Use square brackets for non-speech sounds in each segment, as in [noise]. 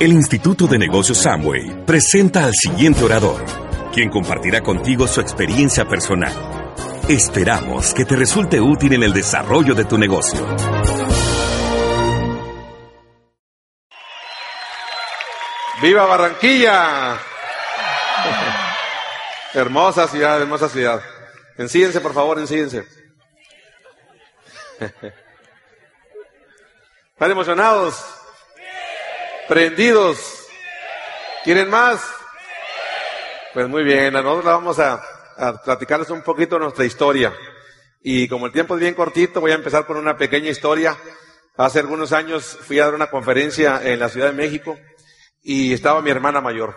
El Instituto de Negocios Samway presenta al siguiente orador, quien compartirá contigo su experiencia personal. Esperamos que te resulte útil en el desarrollo de tu negocio. ¡Viva Barranquilla! [laughs] hermosa ciudad, hermosa ciudad. Ensídense, por favor, ensídense. [laughs] ¿Están emocionados? ¿Prendidos? ¿Quieren más? Pues muy bien, nosotros vamos a, a platicarles un poquito nuestra historia. Y como el tiempo es bien cortito, voy a empezar con una pequeña historia. Hace algunos años fui a dar una conferencia en la Ciudad de México y estaba mi hermana mayor.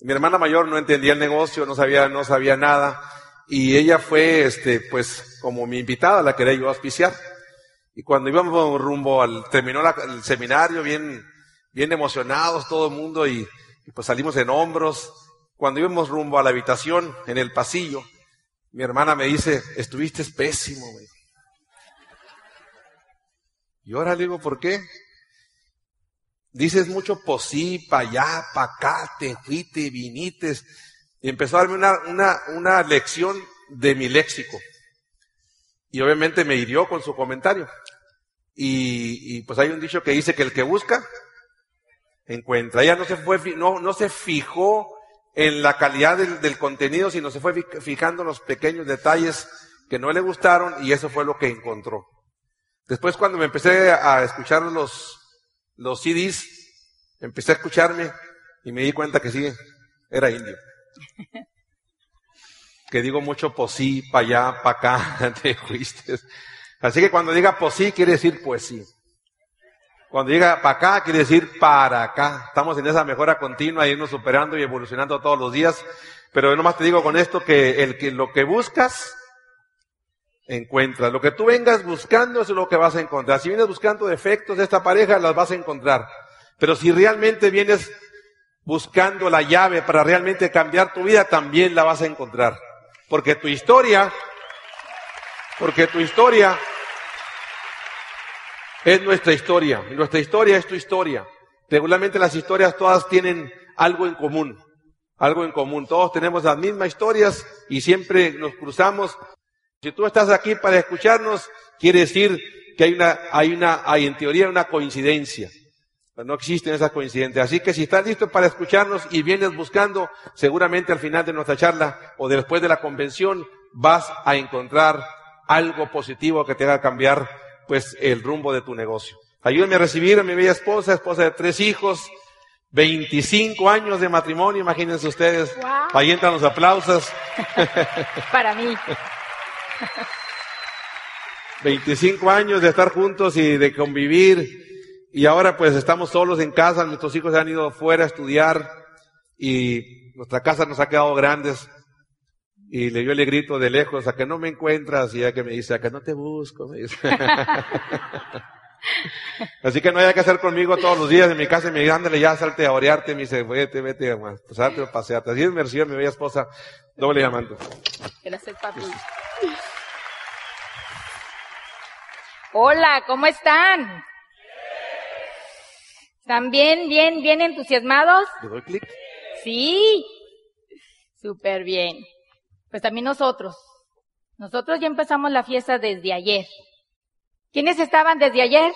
Mi hermana mayor no entendía el negocio, no sabía, no sabía nada y ella fue, este, pues, como mi invitada, la quería yo auspiciar. Y cuando íbamos rumbo al, terminó el seminario bien, bien emocionados todo el mundo y, pues salimos en hombros. Cuando íbamos rumbo a la habitación, en el pasillo, mi hermana me dice, estuviste pésimo, güey. Y ahora le digo, ¿por qué? Dices mucho posí, pa' allá, pa' acá, te fuiste, vinites. Y empezó a darme una, una, una lección de mi léxico. Y obviamente me hirió con su comentario. Y, pues hay un dicho que dice que el que busca, encuentra. Ella no se fue, no, no se fijó en la calidad del, del, contenido, sino se fue fijando en los pequeños detalles que no le gustaron y eso fue lo que encontró. Después cuando me empecé a escuchar los, los CDs, empecé a escucharme y me di cuenta que sí, era indio. [laughs] que digo mucho posí, pa' allá, pa' acá, [laughs] te fuiste. Así que cuando diga posí quiere decir pues sí. Cuando diga para acá quiere decir para acá. Estamos en esa mejora continua, irnos superando y evolucionando todos los días. Pero yo nomás te digo con esto que el que lo que buscas encuentras. Lo que tú vengas buscando es lo que vas a encontrar. Si vienes buscando defectos de esta pareja, las vas a encontrar. Pero si realmente vienes buscando la llave para realmente cambiar tu vida, también la vas a encontrar. Porque tu historia, porque tu historia es nuestra historia. Nuestra historia es tu historia. Regularmente las historias todas tienen algo en común. Algo en común. Todos tenemos las mismas historias y siempre nos cruzamos. Si tú estás aquí para escucharnos, quiere decir que hay una, hay una, hay en teoría una coincidencia. No existen esas coincidencias. Así que si estás listo para escucharnos y vienes buscando, seguramente al final de nuestra charla o después de la convención vas a encontrar algo positivo que te haga cambiar pues el rumbo de tu negocio. Ayúdenme a recibir a mi bella esposa, esposa de tres hijos, 25 años de matrimonio, imagínense ustedes. Ahí entran los aplausos. [laughs] Para mí. [laughs] 25 años de estar juntos y de convivir y ahora pues estamos solos en casa, nuestros hijos han ido fuera a estudiar y nuestra casa nos ha quedado grandes. Y le dio el grito de lejos, a que no me encuentras, y ya que me dice, a que no te busco, me dice. [laughs] Así que no hay que hacer conmigo todos los días en mi casa, y me dice, ándale ya, salte a orearte, me dice, vete, vete, salte o paseate. Así es mi mi bella esposa, doble llamando. Gracias, papi. Hola, ¿cómo están? ¿Están bien, bien, bien entusiasmados? ¿Le doy clic? Sí. Súper bien. Pues también nosotros. Nosotros ya empezamos la fiesta desde ayer. ¿Quiénes estaban desde ayer?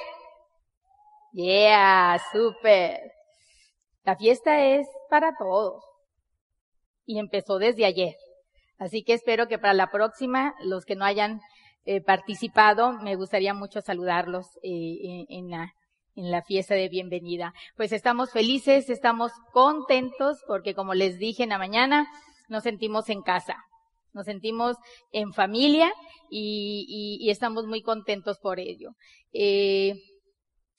Yeah, súper. La fiesta es para todos. Y empezó desde ayer. Así que espero que para la próxima, los que no hayan eh, participado, me gustaría mucho saludarlos eh, en la fiesta de bienvenida. Pues estamos felices, estamos contentos porque como les dije en la mañana, nos sentimos en casa, nos sentimos en familia y, y, estamos muy contentos por ello. Eh,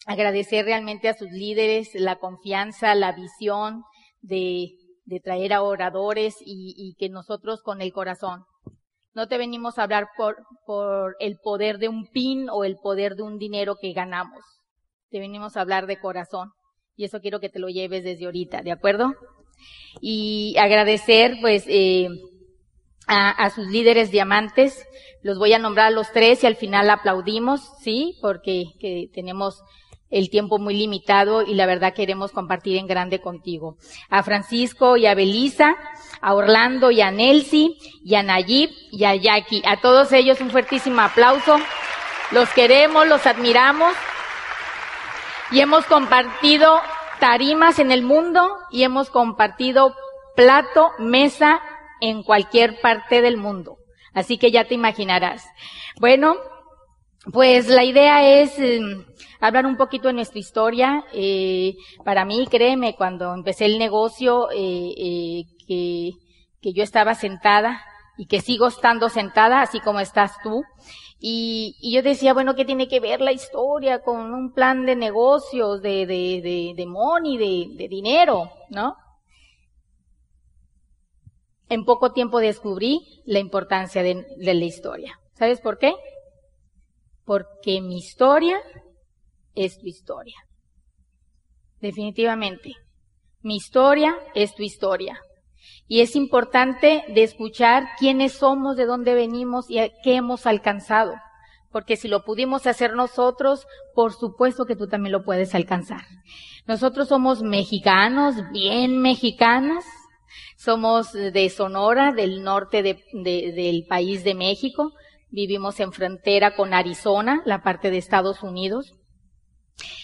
agradecer realmente a sus líderes la confianza, la visión de, de traer a oradores y, y que nosotros con el corazón no te venimos a hablar por, por el poder de un pin o el poder de un dinero que ganamos te venimos a hablar de corazón. Y eso quiero que te lo lleves desde ahorita, ¿de acuerdo? Y agradecer, pues, eh, a, a, sus líderes diamantes. Los voy a nombrar a los tres y al final aplaudimos, ¿sí? Porque que tenemos el tiempo muy limitado y la verdad queremos compartir en grande contigo. A Francisco y a Belisa, a Orlando y a Nelsi y a Nayib y a Jackie. A todos ellos un fuertísimo aplauso. Los queremos, los admiramos y hemos compartido tarimas en el mundo y hemos compartido plato, mesa en cualquier parte del mundo. Así que ya te imaginarás. Bueno, pues la idea es em, hablar un poquito de nuestra historia. Eh, para mí, créeme, cuando empecé el negocio, eh, eh, que, que yo estaba sentada y que sigo estando sentada, así como estás tú. Y, y, yo decía, bueno, ¿qué tiene que ver la historia con un plan de negocios, de, de, de, de money, de, de dinero, ¿no? En poco tiempo descubrí la importancia de, la historia. ¿Sabes por qué? Porque mi historia es tu historia. Definitivamente. Mi historia es tu historia. Y es importante de escuchar quiénes somos, de dónde venimos y qué hemos alcanzado. Porque si lo pudimos hacer nosotros, por supuesto que tú también lo puedes alcanzar. Nosotros somos mexicanos, bien mexicanas. Somos de Sonora, del norte de, del país de México. Vivimos en frontera con Arizona, la parte de Estados Unidos.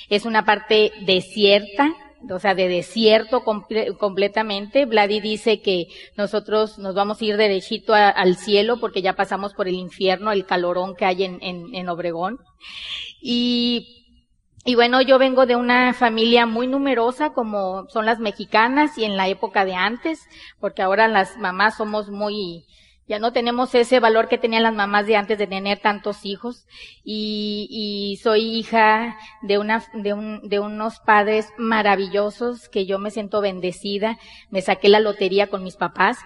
Es una parte desierta, o sea, de desierto completamente. Vladi dice que nosotros nos vamos a ir derechito al cielo porque ya pasamos por el infierno, el calorón que hay en, en, Obregón. Y, y bueno, yo vengo de una familia muy numerosa como son las mexicanas y en la época de antes, porque ahora las mamás somos muy, ya no tenemos ese valor que tenían las mamás de antes de tener tantos hijos. Y, y soy hija de una, de un, de unos padres maravillosos que yo me siento bendecida. Me saqué la lotería con mis papás.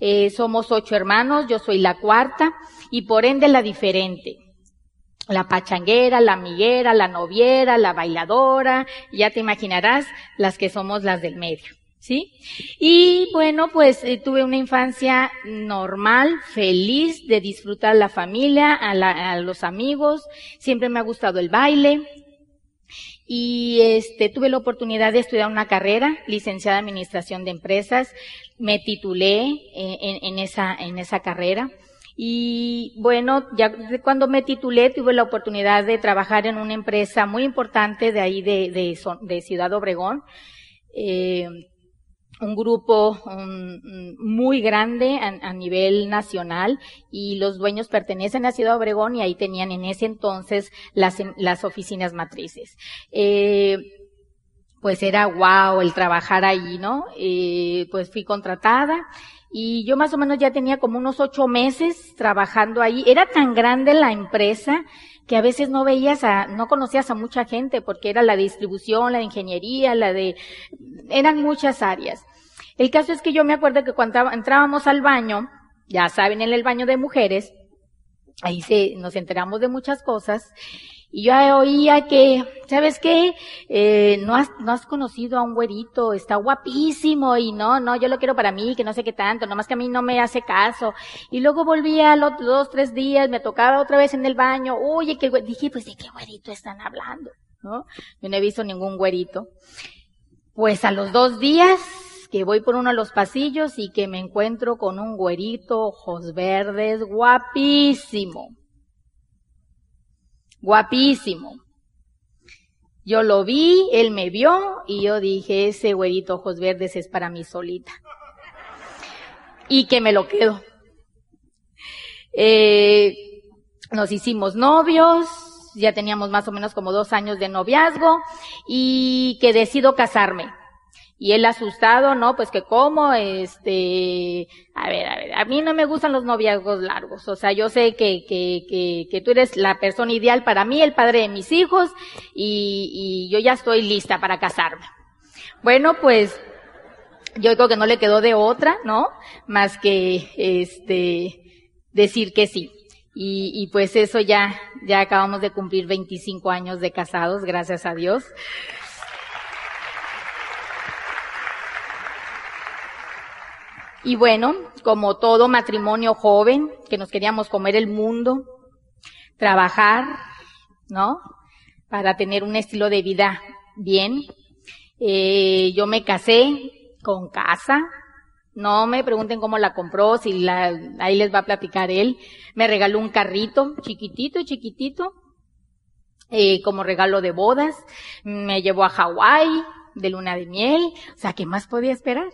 Eh, somos ocho hermanos, yo soy la cuarta y por ende la diferente. La pachanguera, la amiguera, la noviera, la bailadora, ya te imaginarás las que somos las del medio. ¿sí? Y bueno, pues eh, tuve una infancia normal, feliz de disfrutar la familia, a, a, los amigos, siempre me ha gustado el baile. Y este, tuve la oportunidad de estudiar una carrera, licenciada en Administración de Empresas. Me titulé eh, en, en, esa, en esa carrera. Y bueno, ya cuando me titulé tuve la oportunidad de trabajar en una empresa muy importante de ahí de, Ciudad Obregón. Eh, un grupo muy grande a, nivel nacional y los dueños pertenecen a Ciudad Obregón y ahí tenían en ese entonces las, las oficinas matrices. Eh, pues era wow el trabajar ahí, ¿no? Eh, pues fui contratada y yo más o menos ya tenía como unos ocho meses trabajando ahí. Era tan grande la empresa que a veces no veías a, no conocías a mucha gente porque era la distribución, la ingeniería, la de, eran muchas áreas. El caso es que yo me acuerdo que cuando entrábamos al baño, ya saben, en el baño de mujeres, ahí se, nos enteramos de muchas cosas, y yo oía que, ¿sabes qué? Eh, no has, no has conocido a un güerito, está guapísimo, y no, no, yo lo quiero para mí, que no sé qué tanto, nomás que a mí no me hace caso. Y luego volvía los dos, tres días, me tocaba otra vez en el baño, oye, que dije, pues de qué güerito están hablando, ¿no? Yo no he visto ningún güerito. Pues a los dos días, que voy por uno de los pasillos y que me encuentro con un güerito, ojos verdes, guapísimo. Guapísimo. Yo lo vi, él me vio y yo dije, ese güerito ojos verdes es para mí solita. Y que me lo quedo. Eh, nos hicimos novios, ya teníamos más o menos como dos años de noviazgo y que decido casarme. Y él asustado, ¿no? Pues que cómo, este, a ver, a ver, a mí no me gustan los noviazgos largos. O sea, yo sé que, que, que, que tú eres la persona ideal para mí, el padre de mis hijos, y, y yo ya estoy lista para casarme. Bueno, pues, yo creo que no le quedó de otra, ¿no? Más que, este, decir que sí. Y, y pues eso ya, ya acabamos de cumplir 25 años de casados, gracias a Dios. Y bueno, como todo matrimonio joven, que nos queríamos comer el mundo, trabajar, ¿no? para tener un estilo de vida bien. Eh, yo me casé con casa. No me pregunten cómo la compró, si la, ahí les va a platicar él. Me regaló un carrito chiquitito, chiquitito, eh, como regalo de bodas. Me llevó a Hawái de luna de miel. O sea, ¿qué más podía esperar?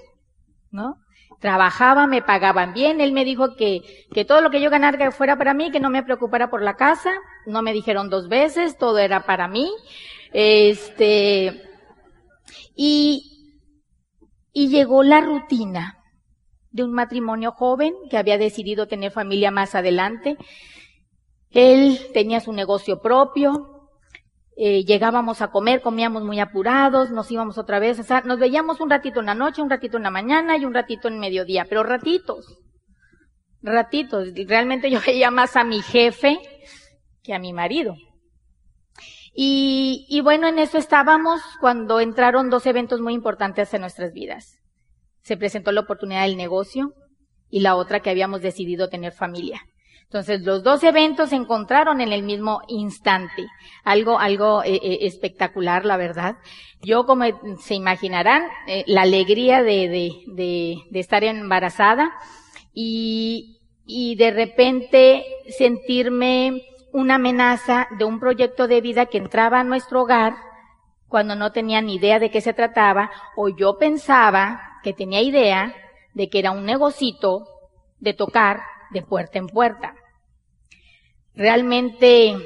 ¿No? Trabajaba, me pagaban bien. Él me dijo que, que todo lo que yo ganara fuera para mí, que no me preocupara por la casa. No me dijeron dos veces, todo era para mí. Este, y, y llegó la rutina de un matrimonio joven que había decidido tener familia más adelante. Él tenía su negocio propio, eh, llegábamos a comer, comíamos muy apurados, nos íbamos otra vez, o sea, nos veíamos un ratito en la noche, un ratito en la mañana y un ratito en mediodía, pero ratitos, ratitos. Realmente yo [laughs] veía más a mi jefe que a mi marido. Y, y bueno, en eso estábamos cuando entraron dos eventos muy importantes en nuestras vidas. Se presentó la oportunidad del negocio y la otra que habíamos decidido tener familia. Entonces, los dos eventos se encontraron en el mismo instante. Algo, algo eh, eh, espectacular, la verdad. Yo, como se imaginarán, eh, la alegría de, de, de, de, estar embarazada y, y de repente sentirme una amenaza de un proyecto de vida que entraba a nuestro hogar cuando no tenía ni idea de qué se trataba, o yo pensaba que tenía idea de que era un negocito de tocar de puerta en puerta. Realmente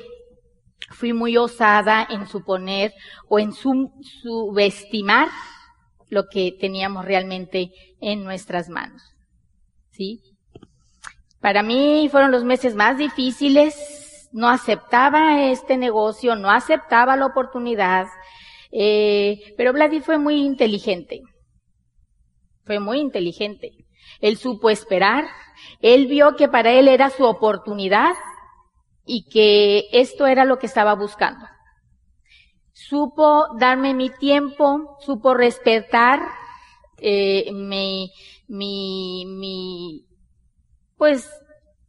fui muy osada en suponer o en subestimar lo que teníamos realmente en nuestras manos. ¿Sí? Para mí fueron los meses más difíciles, no aceptaba este negocio, no aceptaba la oportunidad, eh, pero Vladi fue muy inteligente, fue muy inteligente. Él supo esperar, él vio que para él era su oportunidad y que esto era lo que estaba buscando. Supo darme mi tiempo, supo respetar eh, mi, mi, mi, pues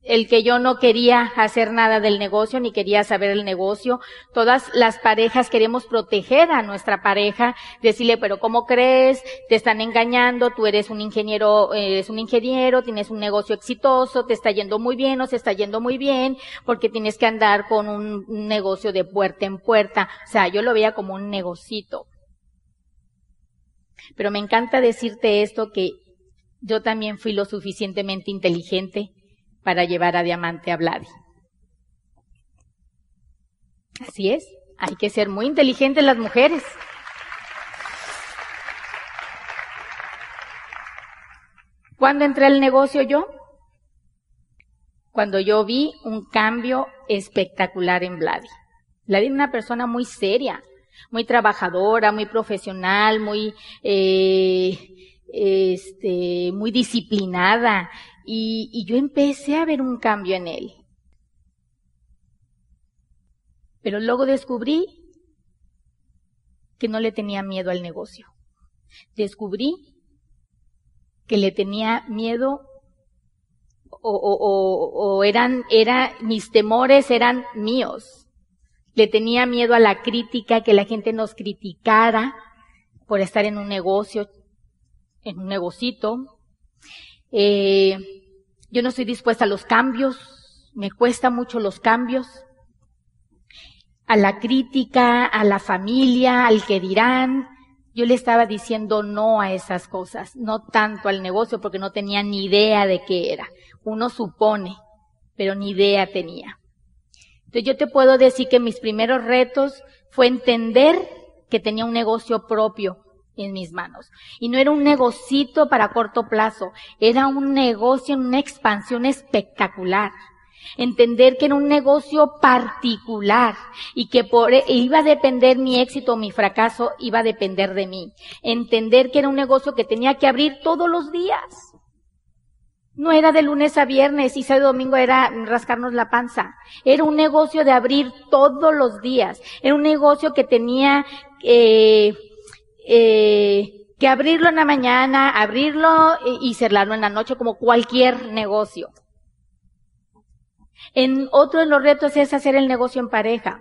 el que yo no quería hacer nada del negocio, ni quería saber el negocio. Todas las parejas queremos proteger a nuestra pareja, decirle, pero ¿cómo crees? Te están engañando, tú eres un ingeniero, eres un ingeniero, tienes un negocio exitoso, te está yendo muy bien o se está yendo muy bien, porque tienes que andar con un negocio de puerta en puerta. O sea, yo lo veía como un negocito. Pero me encanta decirte esto que yo también fui lo suficientemente inteligente para llevar a Diamante a Vladi. Así es, hay que ser muy inteligentes las mujeres. ¿Cuándo entré al negocio yo? Cuando yo vi un cambio espectacular en Vladi. Vladi es una persona muy seria, muy trabajadora, muy profesional, muy, eh, este, muy disciplinada, y, yo empecé a ver un cambio en él. Pero luego descubrí que no le tenía miedo al negocio. Descubrí que le tenía miedo o, o, o, eran, era, mis temores eran míos. Le tenía miedo a la crítica, que la gente nos criticara por estar en un negocio, en un negocito. Eh, yo no estoy dispuesta a los cambios, me cuesta mucho los cambios, a la crítica, a la familia, al que dirán. Yo le estaba diciendo no a esas cosas, no tanto al negocio porque no tenía ni idea de qué era. Uno supone, pero ni idea tenía. Entonces yo te puedo decir que mis primeros retos fue entender que tenía un negocio propio, en mis manos. Y no era un negocito para corto plazo, era un negocio en una expansión espectacular. Entender que era un negocio particular y que por, e, iba a depender mi éxito o mi fracaso, iba a depender de mí. Entender que era un negocio que tenía que abrir todos los días. No era de lunes a viernes y sábado domingo era rascarnos la panza. Era un negocio de abrir todos los días. Era un negocio que tenía eh, eh, que abrirlo en la mañana, abrirlo y, cerrarlo en la noche como cualquier negocio. En otro de los retos es hacer el negocio en pareja.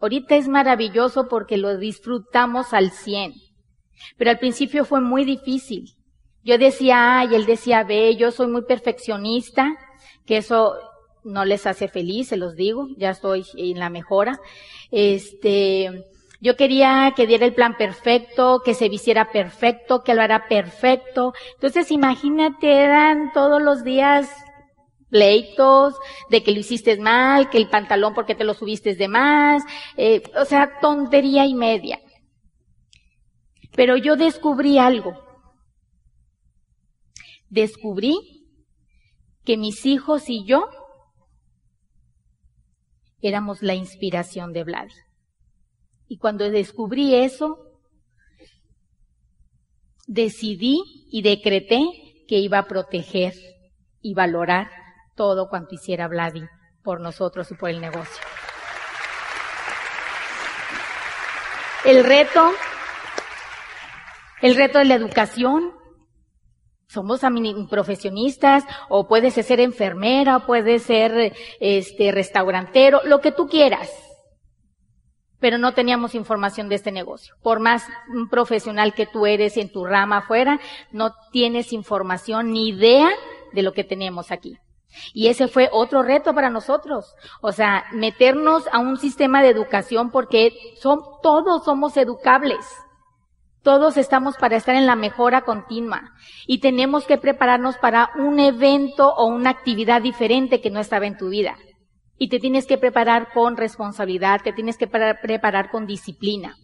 Ahorita es maravilloso porque lo disfrutamos al cien. Pero al principio fue muy difícil. Yo decía A y él decía B, yo soy muy perfeccionista, que eso no les hace feliz, se los digo, ya estoy en la mejora. Este, yo quería que diera el plan perfecto, que se visiera perfecto, que lo hará perfecto. Entonces imagínate, eran todos los días pleitos, de que lo hiciste mal, que el pantalón porque te lo subiste de más, eh, o sea, tontería y media. Pero yo descubrí algo. Descubrí que mis hijos y yo éramos la inspiración de Vlad. Y cuando descubrí eso, decidí y decreté que iba a proteger y valorar todo cuanto hiciera Vladi por nosotros y por el negocio. El reto, el reto de la educación. Somos profesionistas, o puedes ser enfermera, puedes ser este restaurantero, lo que tú quieras. Pero no teníamos información de este negocio. Por más profesional que tú eres en tu rama afuera, no tienes información ni idea de lo que tenemos aquí. Y ese fue otro reto para nosotros. O sea, meternos a un sistema de educación porque son, todos somos educables. Todos estamos para estar en la mejora continua y tenemos que prepararnos para un evento o una actividad diferente que no estaba en tu vida. Y te tienes que preparar con responsabilidad, te tienes que preparar con disciplina.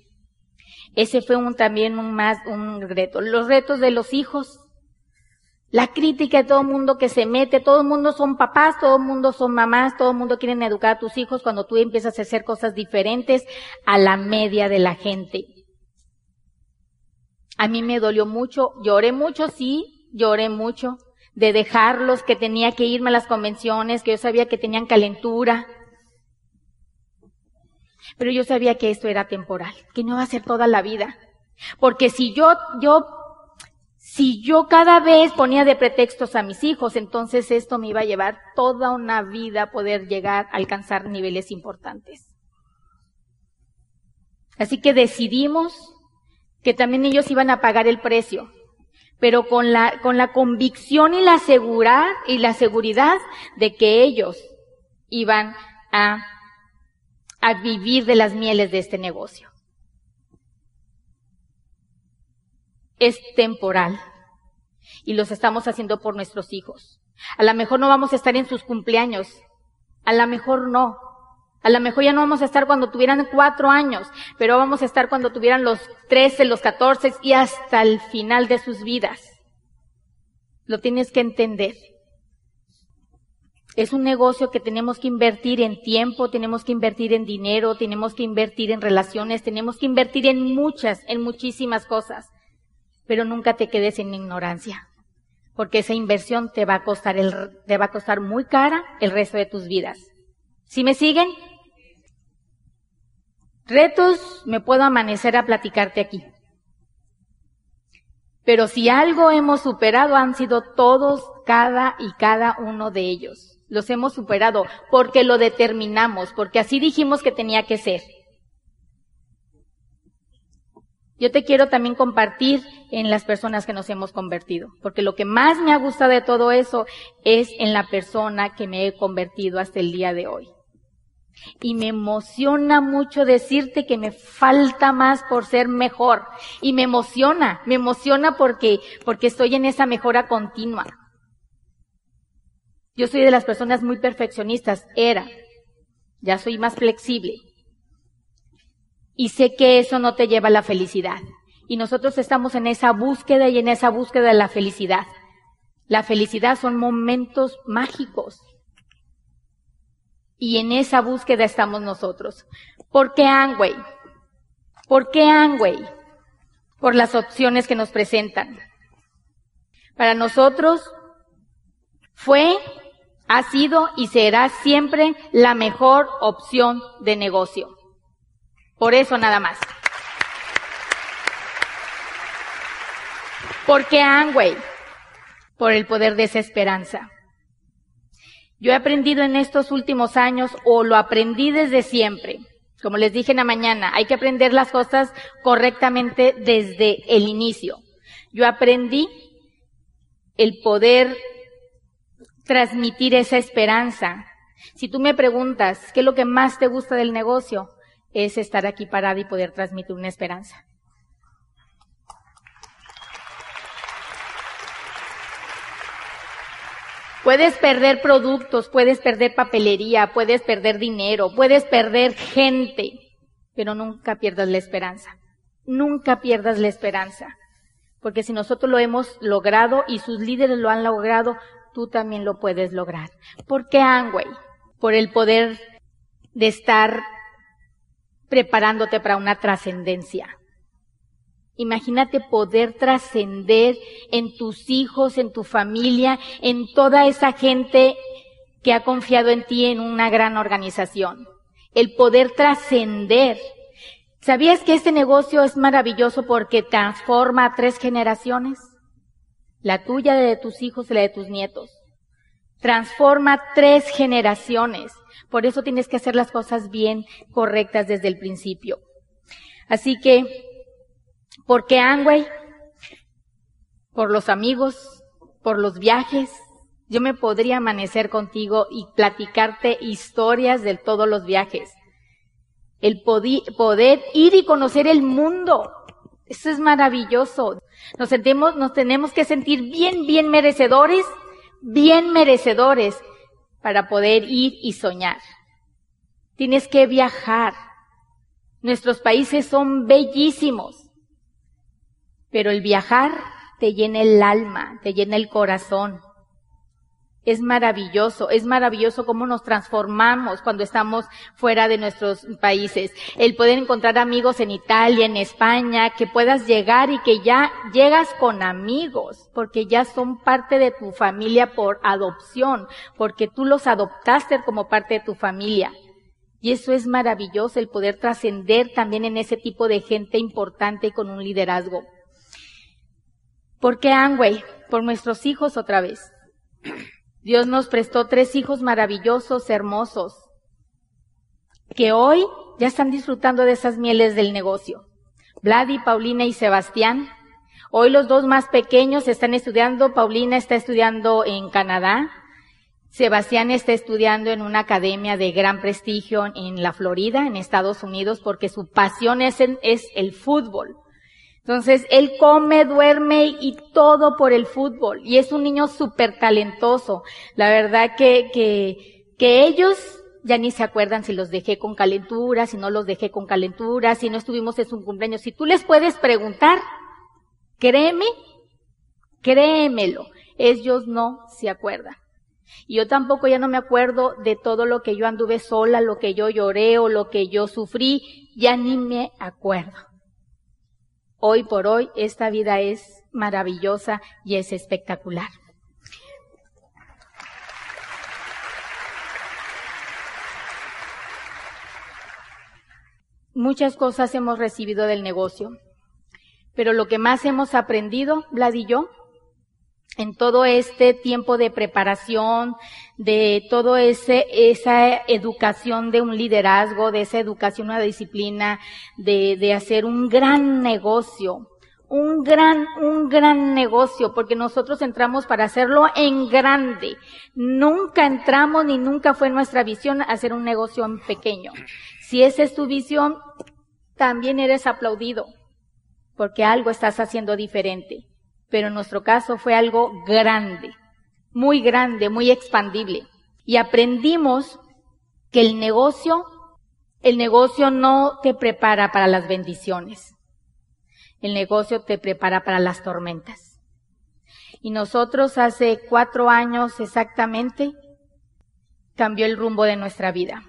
Ese fue un, también un más, un reto. Los retos de los hijos, la crítica de todo el mundo que se mete, todo el mundo son papás, todo el mundo son mamás, todo el mundo quiere educar a tus hijos cuando tú empiezas a hacer cosas diferentes a la media de la gente. A mí me dolió mucho, lloré mucho, sí, lloré mucho, de dejarlos, que tenía que irme a las convenciones, que yo sabía que tenían calentura. Pero yo sabía que esto era temporal, que no iba a ser toda la vida. Porque si yo, yo si yo cada vez ponía de pretextos a mis hijos, entonces esto me iba a llevar toda una vida a poder llegar a alcanzar niveles importantes. Así que decidimos que también ellos iban a pagar el precio, pero con la, con la convicción y la seguridad, y la seguridad de que ellos iban a, a vivir de las mieles de este negocio. es temporal. Y los estamos haciendo por nuestros hijos. A lo mejor no vamos a estar en sus cumpleaños. A lo mejor no. A lo mejor ya no vamos a estar cuando tuvieran cuatro años, pero vamos a estar cuando tuvieran los trece, los catorce y hasta el final de sus vidas. Lo tienes que entender. Es un negocio que tenemos que invertir en tiempo, tenemos que invertir en dinero, tenemos que invertir en relaciones, tenemos que invertir en muchas, en muchísimas cosas pero nunca te quedes en ignorancia, porque esa inversión te va a costar el, te va a costar muy cara el resto de tus vidas. ¿Sí me siguen? Retos me puedo amanecer a platicarte aquí. Pero si algo hemos superado han sido todos, cada y cada uno de ellos. Los hemos superado porque lo determinamos, porque así dijimos que tenía que ser. Yo te quiero también compartir en las personas que nos hemos convertido, porque lo que más me ha gustado de todo eso es en la persona que me he convertido hasta el día de hoy. Y me emociona mucho decirte que me falta más por ser mejor. Y me emociona, me emociona porque, porque estoy en esa mejora continua. Yo soy de las personas muy perfeccionistas, era. Ya soy más flexible. Y sé que eso no te lleva a la felicidad. Y nosotros estamos en esa búsqueda y en esa búsqueda de la felicidad. La felicidad son momentos mágicos. Y en esa búsqueda estamos nosotros. ¿Por qué Angway? ¿Por qué Angway? Por las opciones que nos presentan. Para nosotros fue, ha sido y será siempre la mejor opción de negocio. Por eso nada más. ¿Por qué Angway? Por el poder de esa esperanza. Yo he aprendido en estos últimos años, o lo aprendí desde siempre, Como les dije en la mañana, hay que aprender las cosas correctamente desde el inicio. Yo aprendí el poder transmitir esa esperanza. Si tú me preguntas, ¿qué es lo que más te gusta del negocio? Es estar aquí parada y poder transmitir una esperanza. Puedes perder productos, puedes perder papelería, puedes perder dinero, puedes perder gente, pero nunca pierdas la esperanza. Nunca pierdas la esperanza. Porque si nosotros lo hemos logrado y sus líderes lo han logrado, tú también lo puedes lograr. ¿Por qué Angway? Por el poder de estar preparándote para una trascendencia. Imagínate poder trascender en tus hijos, en tu familia, en toda esa gente que ha confiado en ti en una gran organización. El poder trascender. ¿Sabías que este negocio es maravilloso porque transforma a tres generaciones? La tuya, la de tus hijos y la de tus nietos. Transforma tres generaciones. Por eso tienes que hacer las cosas bien correctas desde el principio. Así que ¿Por qué Angway? Por los amigos, por los viajes. Yo me podría amanecer contigo y platicarte historias de todos los viajes. El poder ir y conocer el mundo. Eso es maravilloso. Nos sentimos, nos tenemos que sentir bien, bien merecedores, bien merecedores para poder ir y soñar. Tienes que viajar. Nuestros países son bellísimos. Pero el viajar te llena el alma, te llena el corazón. Es maravilloso, es maravilloso cómo nos transformamos cuando estamos fuera de nuestros países. El poder encontrar amigos en Italia, en España, que puedas llegar y que ya llegas con amigos, porque ya son parte de tu familia por adopción, porque tú los adoptaste como parte de tu familia. Y eso es maravilloso, el poder trascender también en ese tipo de gente importante y con un liderazgo. ¿Por qué Angway? Por nuestros hijos otra vez. Dios nos prestó tres hijos maravillosos, hermosos, que hoy ya están disfrutando de esas mieles del negocio. Vladi, Paulina y Sebastián. Hoy los dos más pequeños están estudiando. Paulina está estudiando en Canadá. Sebastián está estudiando en una academia de gran prestigio en la Florida, en Estados Unidos, porque su pasión es, es el fútbol. Entonces, él come, duerme y todo por el fútbol. Y es un niño súper talentoso. La verdad que, que, que ellos ya ni se acuerdan si los dejé con calentura, si no los dejé con calentura, si no estuvimos en su cumpleaños. Si tú les puedes preguntar, créeme, créemelo, ellos no se acuerdan. Y yo tampoco ya no me acuerdo de todo lo que yo anduve sola, lo que yo lloré o lo que yo sufrí, ya ni me acuerdo. Hoy por hoy esta vida es maravillosa y es espectacular. Muchas cosas hemos recibido del negocio, pero lo que más hemos aprendido, Vlad y yo, en todo este tiempo de preparación, de todo ese, esa educación de un liderazgo, de esa educación, una disciplina, de, de hacer un gran negocio, un gran, un gran negocio, porque nosotros entramos para hacerlo en grande. Nunca entramos ni nunca fue nuestra visión hacer un negocio en pequeño. Si esa es tu visión, también eres aplaudido, porque algo estás haciendo diferente pero en nuestro caso fue algo grande, muy grande, muy expandible. Y aprendimos que el negocio, el negocio no te prepara para las bendiciones. El negocio te prepara para las tormentas. Y nosotros hace cuatro años exactamente cambió el rumbo de nuestra vida.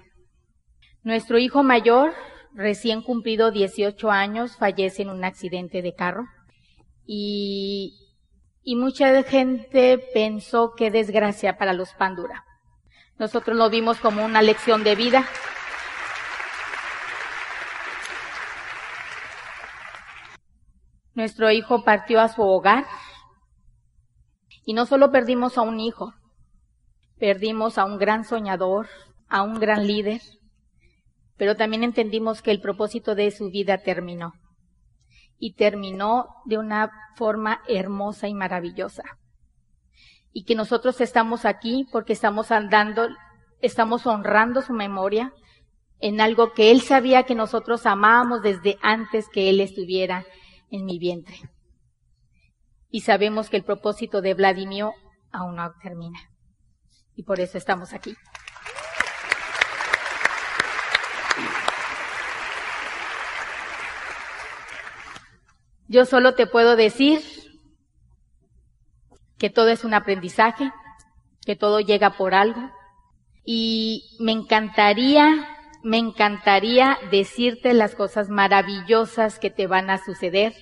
Nuestro hijo mayor, recién cumplido 18 años, fallece en un accidente de carro y, mucha gente pensó que desgracia para los Pandura. Nosotros lo vimos como una lección de vida. Nuestro hijo partió a su hogar y no solo perdimos a un hijo, perdimos a un gran soñador, a un gran líder, pero también entendimos que el propósito de su vida terminó. Y terminó de una forma hermosa y maravillosa. Y que nosotros estamos aquí porque estamos andando, estamos honrando su memoria en algo que él sabía que nosotros amábamos desde antes que él estuviera en mi vientre. Y sabemos que el propósito de Vladimir aún no termina. Y por eso estamos aquí. Yo solo te puedo decir que todo es un aprendizaje, que todo llega por algo. Y me encantaría, me encantaría decirte las cosas maravillosas que te van a suceder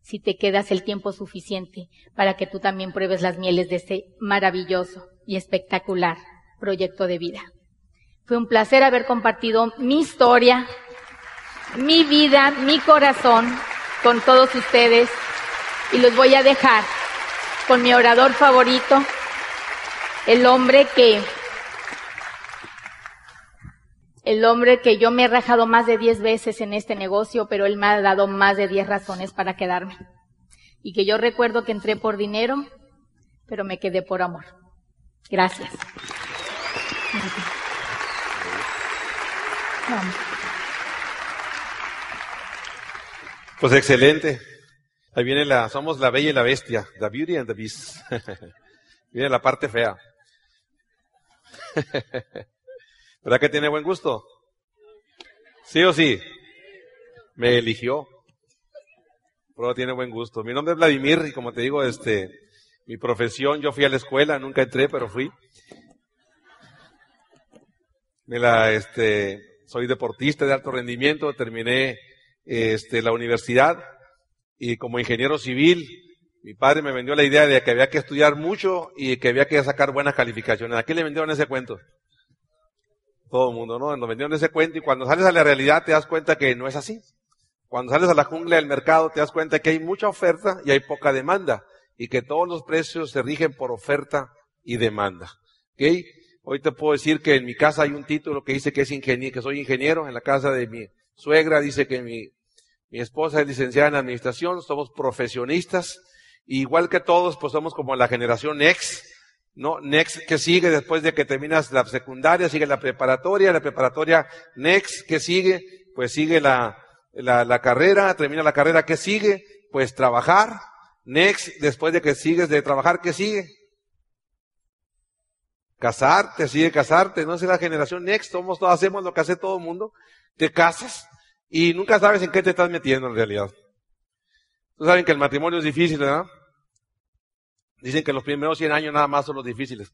si te quedas el tiempo suficiente para que tú también pruebes las mieles de este maravilloso y espectacular proyecto de vida. Fue un placer haber compartido mi historia, mi vida, mi corazón con todos ustedes y los voy a dejar con mi orador favorito, el hombre que el hombre que yo me he rajado más de diez veces en este negocio, pero él me ha dado más de diez razones para quedarme. Y que yo recuerdo que entré por dinero, pero me quedé por amor. Gracias. Pues excelente. Ahí viene la, somos la bella y la bestia, the beauty and the beast. [laughs] viene la parte fea. [laughs] ¿Verdad que tiene buen gusto? ¿Sí o sí? Me eligió. Pero tiene buen gusto. Mi nombre es Vladimir y como te digo, este, mi profesión, yo fui a la escuela, nunca entré, pero fui. Me la, este, soy deportista de alto rendimiento, terminé este, la universidad y como ingeniero civil, mi padre me vendió la idea de que había que estudiar mucho y que había que sacar buenas calificaciones. ¿A quién le vendieron ese cuento? Todo el mundo, ¿no? Nos vendieron ese cuento y cuando sales a la realidad te das cuenta que no es así. Cuando sales a la jungla del mercado te das cuenta que hay mucha oferta y hay poca demanda y que todos los precios se rigen por oferta y demanda. ¿Ok? Hoy te puedo decir que en mi casa hay un título que dice que es ingeniero, que soy ingeniero en la casa de mi suegra dice que mi, mi esposa es licenciada en administración, somos profesionistas, igual que todos, pues somos como la generación Next, ¿no? Next que sigue después de que terminas la secundaria, sigue la preparatoria, la preparatoria Next que sigue, pues sigue la, la, la carrera, termina la carrera, ¿qué sigue? Pues trabajar. Next, después de que sigues de trabajar, ¿qué sigue? Casarte, sigue casarte, no es la generación Next, todos hacemos lo que hace todo el mundo te casas y nunca sabes en qué te estás metiendo en realidad. Tú saben que el matrimonio es difícil, ¿verdad? Dicen que los primeros 100 años nada más son los difíciles.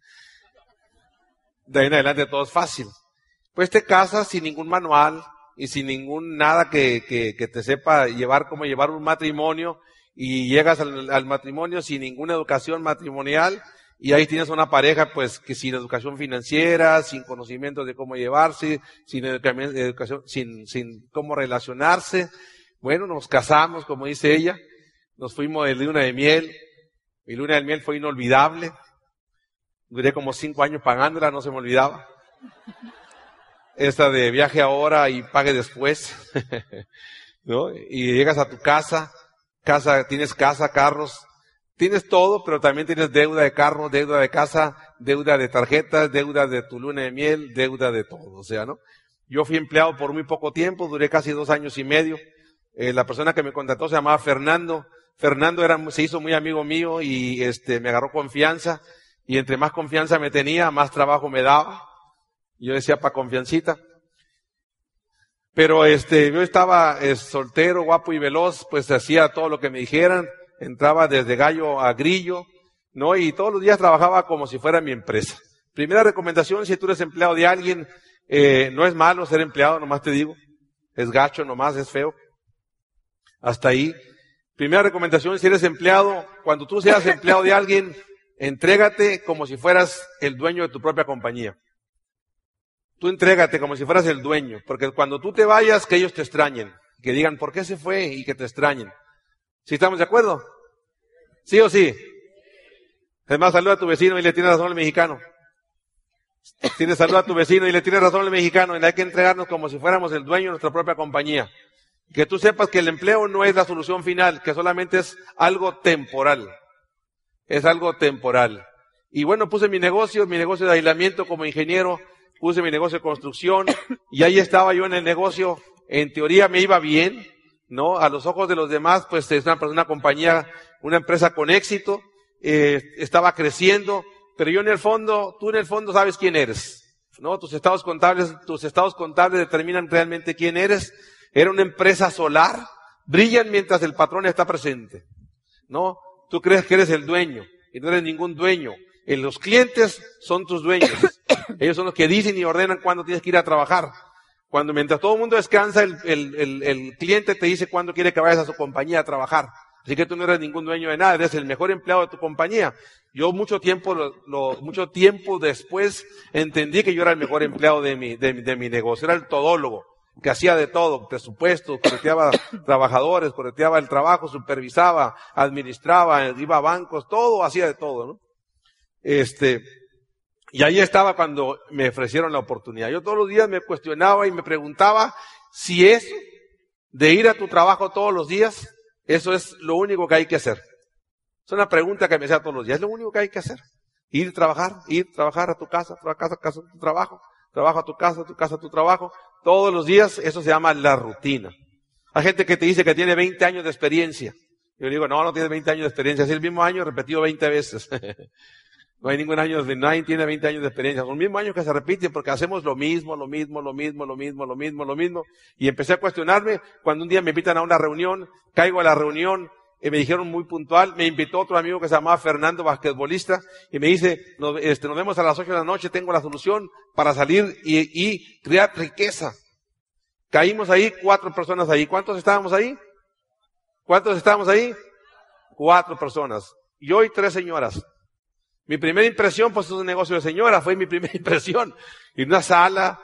De ahí en adelante todo es fácil. Pues te casas sin ningún manual y sin ningún nada que, que, te sepa llevar cómo llevar un matrimonio y llegas al matrimonio sin ninguna educación matrimonial y ahí tienes una pareja, pues, que sin educación financiera, sin conocimiento de cómo llevarse, sin educación, sin, sin cómo relacionarse. Bueno, nos casamos, como dice ella, nos fuimos de luna de miel. Mi luna de miel fue inolvidable. Duré como cinco años pagándola, no se me olvidaba. Esta de viaje ahora y pague después. [laughs] ¿No? Y llegas a tu casa, casa, tienes casa, carros, Tienes todo, pero también tienes deuda de carro, deuda de casa, deuda de tarjetas, deuda de tu luna de miel, deuda de todo, o sea, ¿no? Yo fui empleado por muy poco tiempo, duré casi dos años y medio. Eh, la persona que me contrató se llamaba Fernando. Fernando era, se hizo muy amigo mío y este, me agarró confianza. Y entre más confianza me tenía, más trabajo me daba. Yo decía, pa' confiancita. Pero este, yo estaba eh, soltero, guapo y veloz, pues hacía todo lo que me dijeran entraba desde gallo a grillo, ¿no? Y todos los días trabajaba como si fuera mi empresa. Primera recomendación, si tú eres empleado de alguien, eh, no es malo ser empleado, nomás te digo. Es gacho, nomás es feo. Hasta ahí. Primera recomendación, si eres empleado, cuando tú seas empleado de alguien, entrégate como si fueras el dueño de tu propia compañía. Tú entrégate como si fueras el dueño, porque cuando tú te vayas, que ellos te extrañen, que digan, ¿por qué se fue? y que te extrañen. ¿Sí estamos de acuerdo? ¿Sí o sí? Es más, saluda a tu vecino y le tiene razón al mexicano. Tienes salud a tu vecino y le tienes razón al mexicano, y hay que entregarnos como si fuéramos el dueño de nuestra propia compañía. Que tú sepas que el empleo no es la solución final, que solamente es algo temporal. Es algo temporal. Y bueno, puse mi negocio, mi negocio de aislamiento como ingeniero, puse mi negocio de construcción, y ahí estaba yo en el negocio, en teoría me iba bien, ¿no? A los ojos de los demás, pues es una, una compañía, una empresa con éxito, eh, estaba creciendo, pero yo en el fondo, tú en el fondo sabes quién eres, ¿no? Tus estados contables, tus estados contables determinan realmente quién eres. Era una empresa solar, brillan mientras el patrón está presente, ¿no? Tú crees que eres el dueño y no eres ningún dueño. Eh, los clientes son tus dueños. [coughs] Ellos son los que dicen y ordenan cuándo tienes que ir a trabajar. Cuando mientras todo el mundo descansa, el, el, el, cliente te dice cuándo quiere que vayas a su compañía a trabajar. Así que tú no eres ningún dueño de nada, eres el mejor empleado de tu compañía. Yo mucho tiempo, lo, mucho tiempo después entendí que yo era el mejor empleado de mi, de, de mi negocio, era el todólogo, que hacía de todo, presupuesto, correteaba trabajadores, correteaba el trabajo, supervisaba, administraba, iba a bancos, todo, hacía de todo, ¿no? Este, y ahí estaba cuando me ofrecieron la oportunidad. Yo todos los días me cuestionaba y me preguntaba si eso de ir a tu trabajo todos los días, eso es lo único que hay que hacer. Es una pregunta que me hacía todos los días. Es lo único que hay que hacer. Ir a trabajar, ir a trabajar a tu casa, a tu casa, casa, a tu trabajo, trabajo a tu casa, a tu casa, a tu trabajo. Todos los días, eso se llama la rutina. Hay gente que te dice que tiene 20 años de experiencia. Yo digo, no, no tienes 20 años de experiencia. Es el mismo año repetido 20 veces. [laughs] No hay ningún año, nadie tiene 20 años de experiencia. Son los mismos años que se repiten porque hacemos lo mismo, lo mismo, lo mismo, lo mismo, lo mismo, lo mismo. Y empecé a cuestionarme cuando un día me invitan a una reunión, caigo a la reunión, y me dijeron muy puntual, me invitó otro amigo que se llamaba Fernando, basquetbolista, y me dice, nos, este, vemos a las 8 de la noche, tengo la solución para salir y, y crear riqueza. Caímos ahí, cuatro personas ahí. ¿Cuántos estábamos ahí? ¿Cuántos estábamos ahí? Cuatro personas. Y hoy tres señoras. Mi primera impresión, pues es un negocio de señora, fue mi primera [laughs] impresión. Y una sala,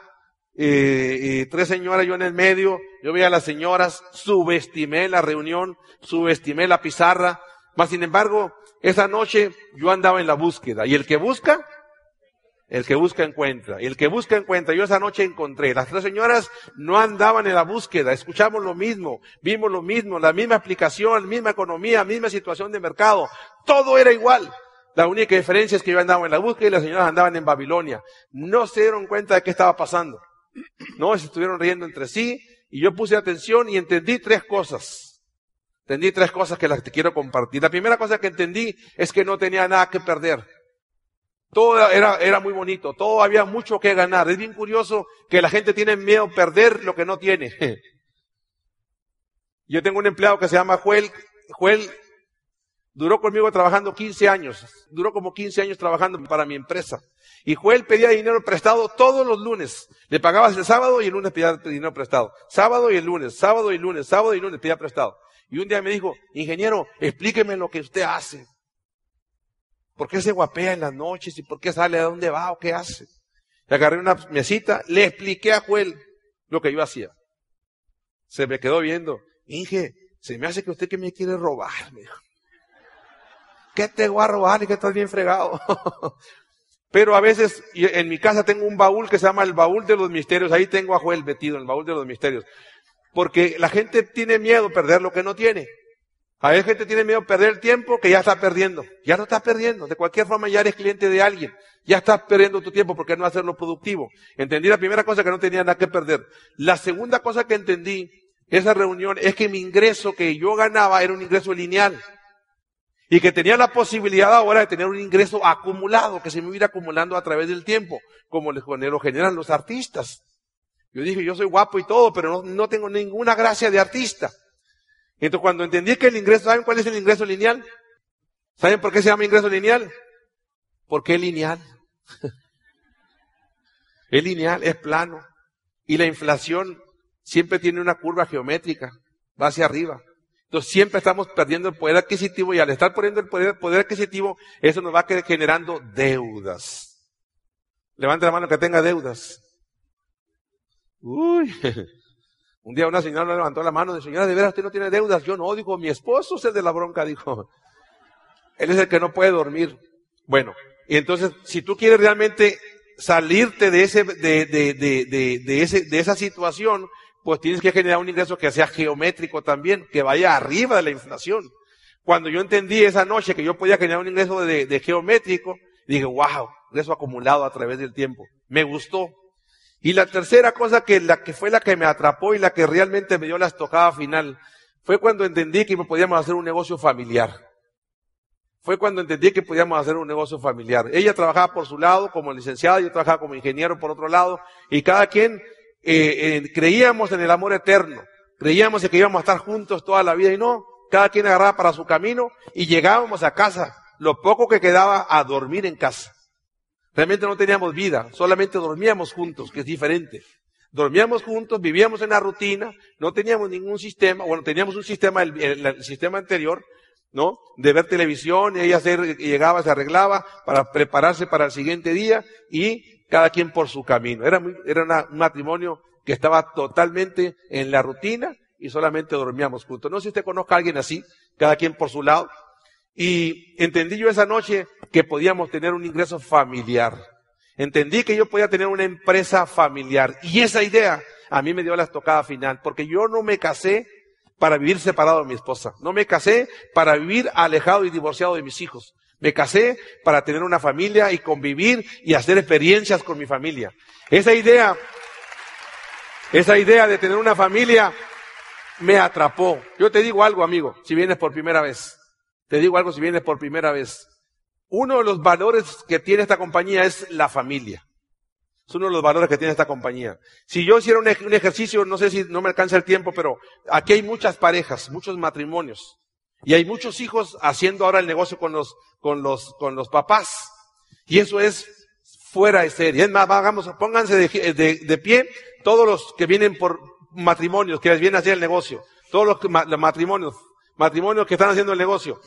y tres señoras, yo en el medio, yo veía a las señoras, subestimé la reunión, subestimé la pizarra, mas sin embargo, esa noche yo andaba en la búsqueda. Y el que busca, el que busca encuentra. Y el que busca encuentra. Yo esa noche encontré. Las tres señoras no andaban en la búsqueda. Escuchamos lo mismo. Vimos lo mismo. La misma aplicación, la misma economía, misma situación de mercado. Todo era igual. La única diferencia es que yo andaba en la búsqueda y las señoras andaban en Babilonia. No se dieron cuenta de qué estaba pasando. No, se estuvieron riendo entre sí y yo puse atención y entendí tres cosas. Entendí tres cosas que las te quiero compartir. La primera cosa que entendí es que no tenía nada que perder. Todo era, era muy bonito, todo había mucho que ganar. Es bien curioso que la gente tiene miedo a perder lo que no tiene. [laughs] Yo tengo un empleado que se llama Joel. Joel Duró conmigo trabajando 15 años. Duró como 15 años trabajando para mi empresa. Y Joel pedía dinero prestado todos los lunes. Le pagabas el sábado y el lunes pedía dinero prestado. Sábado y el lunes, sábado y lunes, sábado y lunes pedía prestado. Y un día me dijo, ingeniero, explíqueme lo que usted hace. ¿Por qué se guapea en las noches y por qué sale? ¿A dónde va o qué hace? Le agarré una mesita, le expliqué a Joel lo que yo hacía. Se me quedó viendo. Inge, se me hace que usted que me quiere robar, me dijo. ¿Qué te voy a robar y que estás bien fregado? [laughs] Pero a veces en mi casa tengo un baúl que se llama el baúl de los misterios. Ahí tengo a Joel metido en el baúl de los misterios. Porque la gente tiene miedo a perder lo que no tiene. A veces gente tiene miedo a perder el tiempo que ya está perdiendo. Ya lo estás perdiendo. De cualquier forma ya eres cliente de alguien. Ya estás perdiendo tu tiempo porque no hacerlo productivo. Entendí la primera cosa que no tenía nada que perder. La segunda cosa que entendí esa reunión es que mi ingreso que yo ganaba era un ingreso lineal y que tenía la posibilidad ahora de tener un ingreso acumulado, que se me iba acumulando a través del tiempo, como lo generan los artistas. Yo dije, yo soy guapo y todo, pero no, no tengo ninguna gracia de artista. Entonces cuando entendí que el ingreso, ¿saben cuál es el ingreso lineal? ¿Saben por qué se llama ingreso lineal? ¿Por qué lineal? [laughs] es lineal, es plano. Y la inflación siempre tiene una curva geométrica, va hacia arriba. Siempre estamos perdiendo el poder adquisitivo y al estar perdiendo el poder, poder adquisitivo, eso nos va generando deudas. Levante la mano que tenga deudas. Uy. [laughs] Un día una señora me levantó la mano de señora, de veras usted no tiene deudas. Yo no, digo, mi esposo es el de la bronca, dijo. [laughs] Él es el que no puede dormir. Bueno, y entonces, si tú quieres realmente salirte de ese, de, de, de, de ese, de esa situación, pues tienes que generar un ingreso que sea geométrico también, que vaya arriba de la inflación. Cuando yo entendí esa noche que yo podía generar un ingreso de, de geométrico, dije, wow, ingreso acumulado a través del tiempo. Me gustó. Y la tercera cosa que, la que fue la que me atrapó y la que realmente me dio la estocada final, fue cuando entendí que podíamos hacer un negocio familiar. Fue cuando entendí que podíamos hacer un negocio familiar. Ella trabajaba por su lado como licenciada, yo trabajaba como ingeniero por otro lado, y cada quien eh, eh, creíamos en el amor eterno, creíamos en que íbamos a estar juntos toda la vida y no, cada quien agarraba para su camino y llegábamos a casa, lo poco que quedaba a dormir en casa. Realmente no teníamos vida, solamente dormíamos juntos, que es diferente. Dormíamos juntos, vivíamos en la rutina, no teníamos ningún sistema, bueno, teníamos un sistema, el, sistema anterior, ¿no? De ver televisión, ella se, llegaba, se arreglaba para prepararse para el siguiente día y cada quien por su camino. Era, muy, era un matrimonio que estaba totalmente en la rutina y solamente dormíamos juntos. No sé si usted conozca a alguien así, cada quien por su lado. Y entendí yo esa noche que podíamos tener un ingreso familiar. Entendí que yo podía tener una empresa familiar. Y esa idea a mí me dio la estocada final, porque yo no me casé para vivir separado de mi esposa. No me casé para vivir alejado y divorciado de mis hijos. Me casé para tener una familia y convivir y hacer experiencias con mi familia. Esa idea, esa idea de tener una familia me atrapó. Yo te digo algo, amigo, si vienes por primera vez. Te digo algo si vienes por primera vez. Uno de los valores que tiene esta compañía es la familia. Es uno de los valores que tiene esta compañía. Si yo hiciera un, ejercicio, no sé si no me alcanza el tiempo, pero aquí hay muchas parejas, muchos matrimonios. Y hay muchos hijos haciendo ahora el negocio con los, con los, con los papás. Y eso es fuera de serie. Es más, pónganse de, de, pie todos los que vienen por matrimonios, que les vienen a hacer el negocio. Todos los, los matrimonios, matrimonios que están haciendo el negocio.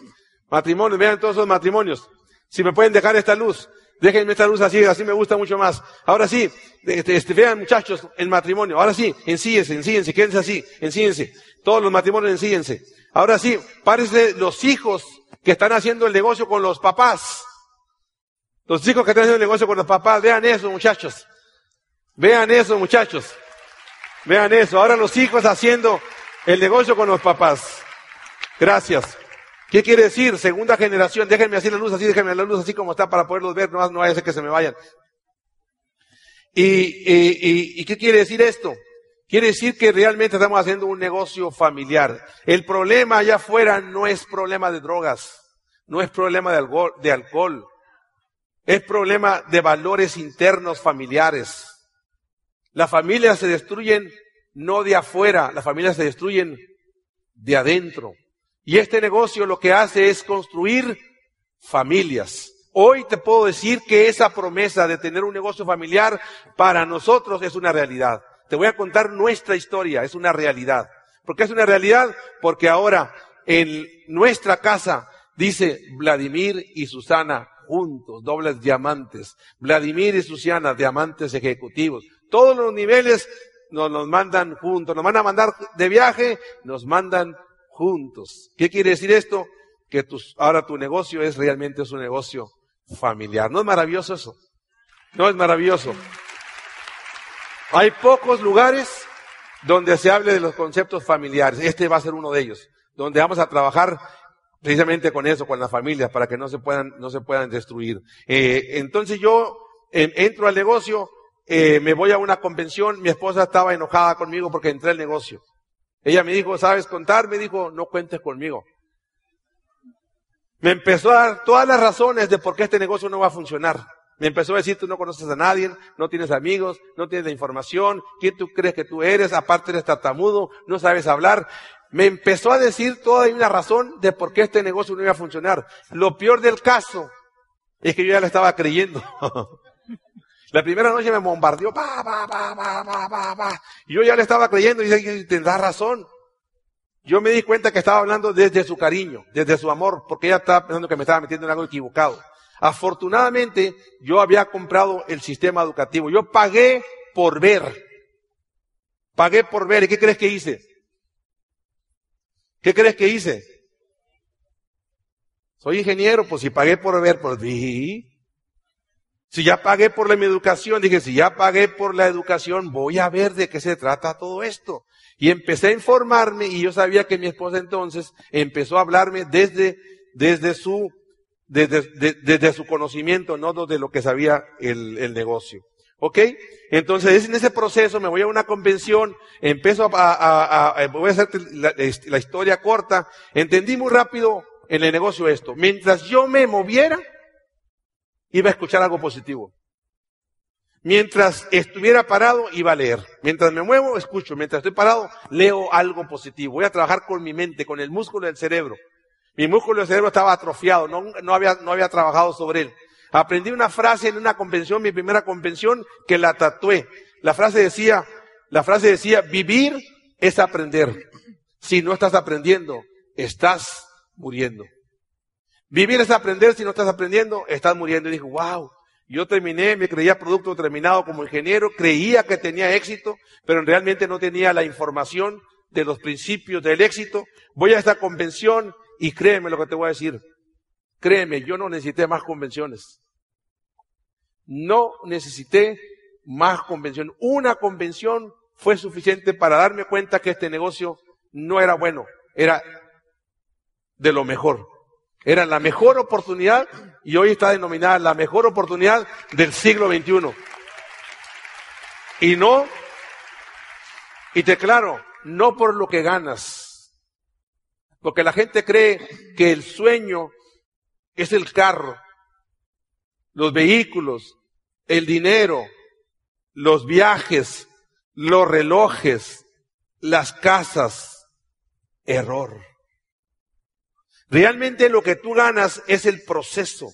Matrimonios, vean todos esos matrimonios. Si me pueden dejar esta luz, déjenme esta luz así, así me gusta mucho más. Ahora sí, este, este, vean muchachos, el matrimonio. Ahora sí, ensíense, ensíense, quédense así, ensíense. Todos los matrimonios ensíense. Ahora sí, parece los hijos que están haciendo el negocio con los papás. Los hijos que están haciendo el negocio con los papás, vean eso muchachos. Vean eso muchachos. Vean eso. Ahora los hijos haciendo el negocio con los papás. Gracias. ¿Qué quiere decir? Segunda generación. Déjenme así la luz así, déjenme la luz así como está para poderlos ver. No, no vaya a ser que se me vayan. ¿Y, y, y qué quiere decir esto? Quiere decir que realmente estamos haciendo un negocio familiar. El problema allá afuera no es problema de drogas, no es problema de alcohol, de alcohol, es problema de valores internos familiares. Las familias se destruyen no de afuera, las familias se destruyen de adentro. Y este negocio lo que hace es construir familias. Hoy te puedo decir que esa promesa de tener un negocio familiar para nosotros es una realidad. Te voy a contar nuestra historia, es una realidad. ¿Por qué es una realidad? Porque ahora en nuestra casa dice Vladimir y Susana juntos, dobles diamantes. Vladimir y Susana, diamantes ejecutivos. Todos los niveles nos los mandan juntos. Nos van a mandar de viaje, nos mandan juntos. ¿Qué quiere decir esto? Que ahora tu negocio es realmente es un negocio familiar. ¿No es maravilloso eso? No es maravilloso. Hay pocos lugares donde se hable de los conceptos familiares. Este va a ser uno de ellos, donde vamos a trabajar precisamente con eso, con las familias, para que no se puedan, no se puedan destruir. Eh, entonces yo entro al negocio, eh, me voy a una convención, mi esposa estaba enojada conmigo porque entré al negocio. Ella me dijo, ¿sabes contar? Me dijo, no cuentes conmigo. Me empezó a dar todas las razones de por qué este negocio no va a funcionar. Me empezó a decir, tú no conoces a nadie, no tienes amigos, no tienes la información, ¿quién tú crees que tú eres? Aparte eres tartamudo, no sabes hablar. Me empezó a decir toda una razón de por qué este negocio no iba a funcionar. Lo peor del caso es que yo ya le estaba creyendo. [laughs] La primera noche me bombardeó, pa, pa, pa, pa, pa, pa. Y yo ya le estaba creyendo y dije, tendrá razón. Yo me di cuenta que estaba hablando desde su cariño, desde su amor, porque ella estaba pensando que me estaba metiendo en algo equivocado. Afortunadamente, yo había comprado el sistema educativo. Yo pagué por ver. Pagué por ver. ¿Y qué crees que hice? ¿Qué crees que hice? Soy ingeniero, pues si pagué por ver, pues vi. Si ya pagué por la, mi educación, dije, si ya pagué por la educación, voy a ver de qué se trata todo esto. Y empecé a informarme y yo sabía que mi esposa entonces empezó a hablarme desde, desde su, desde, desde su conocimiento, no desde lo que sabía el, el negocio. ¿Ok? Entonces en ese proceso me voy a una convención, empiezo a, a, a, voy a hacer la, la, historia corta, entendí muy rápido en el negocio esto. Mientras yo me moviera, iba a escuchar algo positivo. Mientras estuviera parado, iba a leer. Mientras me muevo, escucho. Mientras estoy parado, leo algo positivo. Voy a trabajar con mi mente, con el músculo del cerebro. Mi músculo del cerebro estaba atrofiado, no, había, no había trabajado sobre él. Aprendí una frase en una convención, mi primera convención, que la tatué. La frase decía, la frase decía, vivir es aprender. Si no estás aprendiendo, estás muriendo. Vivir es aprender, si no estás aprendiendo, estás muriendo. Y dije, wow, yo terminé, me creía producto terminado como ingeniero, creía que tenía éxito, pero realmente no tenía la información de los principios del éxito. Voy a esta convención y créeme lo que te voy a decir. Créeme, yo no necesité más convenciones. No necesité más convención. Una convención fue suficiente para darme cuenta que este negocio no era bueno, era de lo mejor. Era la mejor oportunidad y hoy está denominada la mejor oportunidad del siglo XXI. Y no, y te claro, no por lo que ganas, porque la gente cree que el sueño es el carro, los vehículos, el dinero, los viajes, los relojes, las casas. Error. Realmente lo que tú ganas es el proceso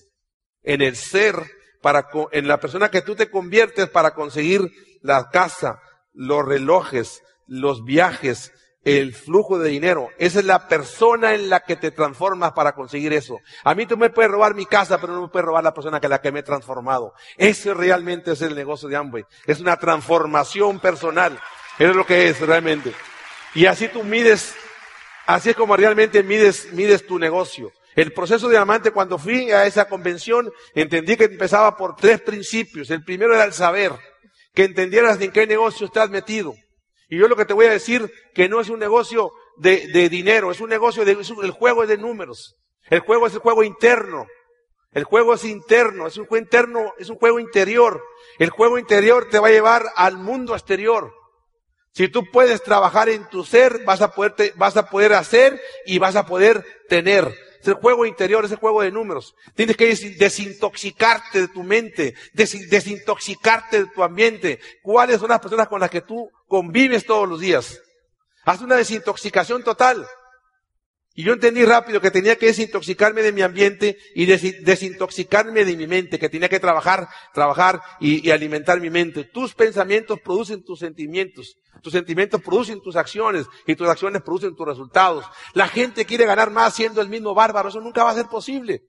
en el ser, para, en la persona que tú te conviertes para conseguir la casa, los relojes, los viajes, el flujo de dinero. Esa es la persona en la que te transformas para conseguir eso. A mí tú me puedes robar mi casa, pero no me puedes robar la persona que la que me he transformado. Ese realmente es el negocio de Amway. Es una transformación personal. Eso es lo que es realmente. Y así tú mides, así es como realmente mides, mides tu negocio. El proceso de diamante, cuando fui a esa convención, entendí que empezaba por tres principios. El primero era el saber, que entendieras en qué negocio estás metido. Y yo lo que te voy a decir, que no es un negocio de, de dinero, es un negocio de, el juego es de números. El juego es el juego interno. El juego es interno, es un juego interno, es un juego interior. El juego interior te va a llevar al mundo exterior. Si tú puedes trabajar en tu ser, vas a poder, vas a poder hacer y vas a poder tener. Es el juego interior, es el juego de números. Tienes que desintoxicarte de tu mente, desintoxicarte de tu ambiente. ¿Cuáles son las personas con las que tú convives todos los días? Haz una desintoxicación total. Y yo entendí rápido que tenía que desintoxicarme de mi ambiente y desintoxicarme de mi mente, que tenía que trabajar, trabajar y, alimentar mi mente. Tus pensamientos producen tus sentimientos, tus sentimientos producen tus acciones y tus acciones producen tus resultados. La gente quiere ganar más siendo el mismo bárbaro, eso nunca va a ser posible.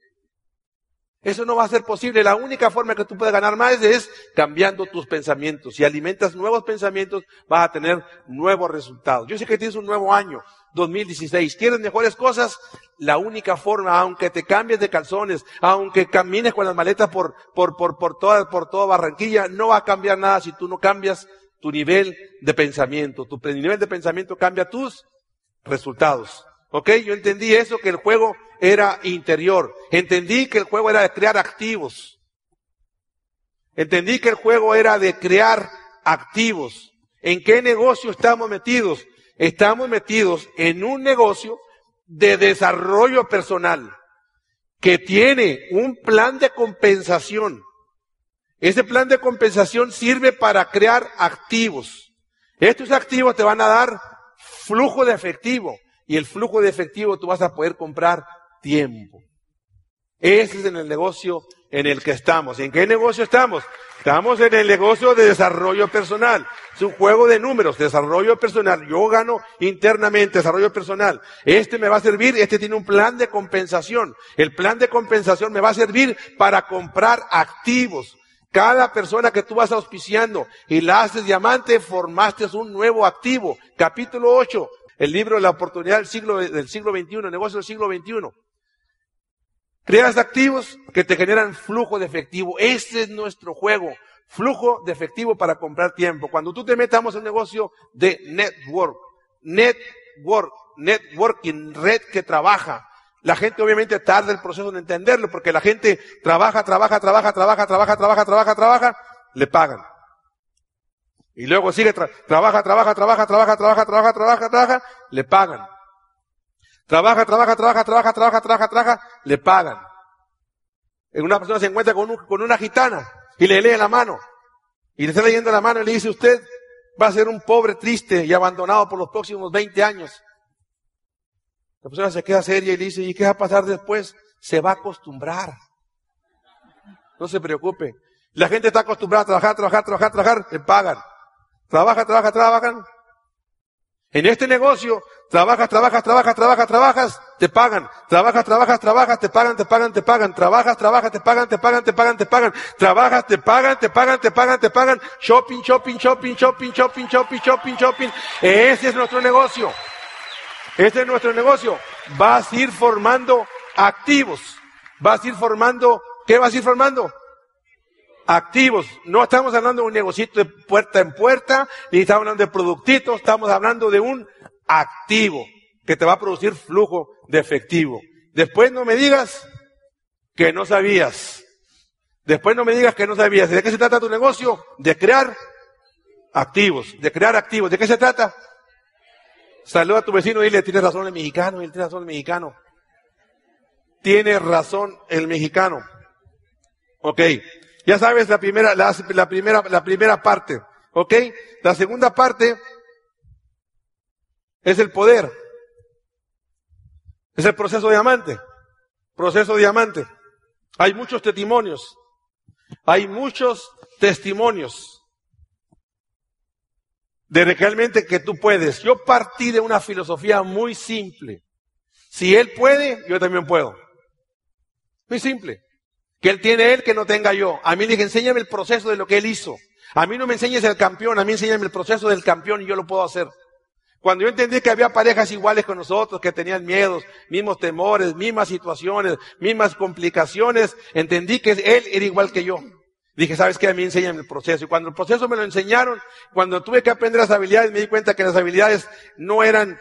Eso no va a ser posible. La única forma que tú puedes ganar más es cambiando tus pensamientos. Si alimentas nuevos pensamientos, vas a tener nuevos resultados. Yo sé que tienes un nuevo año, 2016. ¿Quieres mejores cosas? La única forma, aunque te cambies de calzones, aunque camines con las maletas por, por, por, por toda, por toda Barranquilla, no va a cambiar nada si tú no cambias tu nivel de pensamiento. Tu nivel de pensamiento cambia tus resultados. ¿Ok? Yo entendí eso, que el juego era interior. Entendí que el juego era de crear activos. Entendí que el juego era de crear activos. ¿En qué negocio estamos metidos? Estamos metidos en un negocio de desarrollo personal que tiene un plan de compensación. Ese plan de compensación sirve para crear activos. Estos activos te van a dar flujo de efectivo y el flujo de efectivo tú vas a poder comprar tiempo. Ese es en el negocio en el que estamos. ¿En qué negocio estamos? Estamos en el negocio de desarrollo personal. Es un juego de números, desarrollo personal. Yo gano internamente desarrollo personal. Este me va a servir, este tiene un plan de compensación. El plan de compensación me va a servir para comprar activos. Cada persona que tú vas auspiciando y la haces diamante, formaste un nuevo activo. Capítulo 8, el libro de la oportunidad del siglo, del siglo XXI, el negocio del siglo XXI. Creas activos que te generan flujo de efectivo. Ese es nuestro juego. Flujo de efectivo para comprar tiempo. Cuando tú te metamos en negocio de network, network, networking, red que trabaja, la gente obviamente tarda el proceso de entenderlo porque la gente trabaja, trabaja, trabaja, trabaja, trabaja, trabaja, trabaja, trabaja, le pagan. Y luego sigue, trabaja, trabaja, trabaja, trabaja, trabaja, trabaja, trabaja, trabaja, le pagan. Trabaja, trabaja, trabaja, trabaja, trabaja, trabaja, trabaja, le pagan. En una persona se encuentra con, con una gitana y le lee la mano. Y le está leyendo la mano y le dice, usted va a ser un pobre, triste y abandonado por los próximos 20 años. La persona se queda seria y le dice, ¿y qué va a pasar después? Se va a acostumbrar. No se preocupe. La gente está acostumbrada a trabajar, trabajar, trabajar, trabajar, le pagan. Trabaja, trabaja, trabajan. En este negocio, trabajas, trabajas, trabajas, trabajas, trabajas, te pagan. Trabajas, trabajas, trabajas, te pagan, te pagan, te pagan. Trabajas, trabajas, te pagan, te pagan, te pagan, te pagan. Trabajas, te pagan, te pagan, te pagan, te pagan. Shopping, shopping, shopping, shopping, shopping, shopping, shopping, shopping. Ese es nuestro negocio. Este es nuestro negocio. Vas a ir formando activos. Vas a ir formando, ¿qué vas a ir formando? Activos. No estamos hablando de un negocito de puerta en puerta, ni estamos hablando de productitos, estamos hablando de un activo que te va a producir flujo de efectivo. Después no me digas que no sabías. Después no me digas que no sabías. ¿De qué se trata tu negocio? De crear activos, de crear activos. ¿De qué se trata? Saluda a tu vecino y dile, tienes razón el mexicano, él tiene razón el mexicano. Tiene razón el mexicano. Ok. Ya sabes la primera, la, primera, la primera parte. Ok. La segunda parte es el poder. Es el proceso diamante. Proceso diamante. Hay muchos testimonios. Hay muchos testimonios de realmente que tú puedes. Yo partí de una filosofía muy simple. Si él puede, yo también puedo. Muy simple. Que él tiene él, que no tenga yo. A mí le dije, enséñame el proceso de lo que él hizo. A mí no me enseñes el campeón, a mí enséñame el proceso del campeón y yo lo puedo hacer. Cuando yo entendí que había parejas iguales con nosotros, que tenían miedos, mismos temores, mismas situaciones, mismas complicaciones, entendí que él era igual que yo. Dije, ¿sabes qué? A mí enseñan el proceso. Y cuando el proceso me lo enseñaron, cuando tuve que aprender las habilidades, me di cuenta que las habilidades no eran,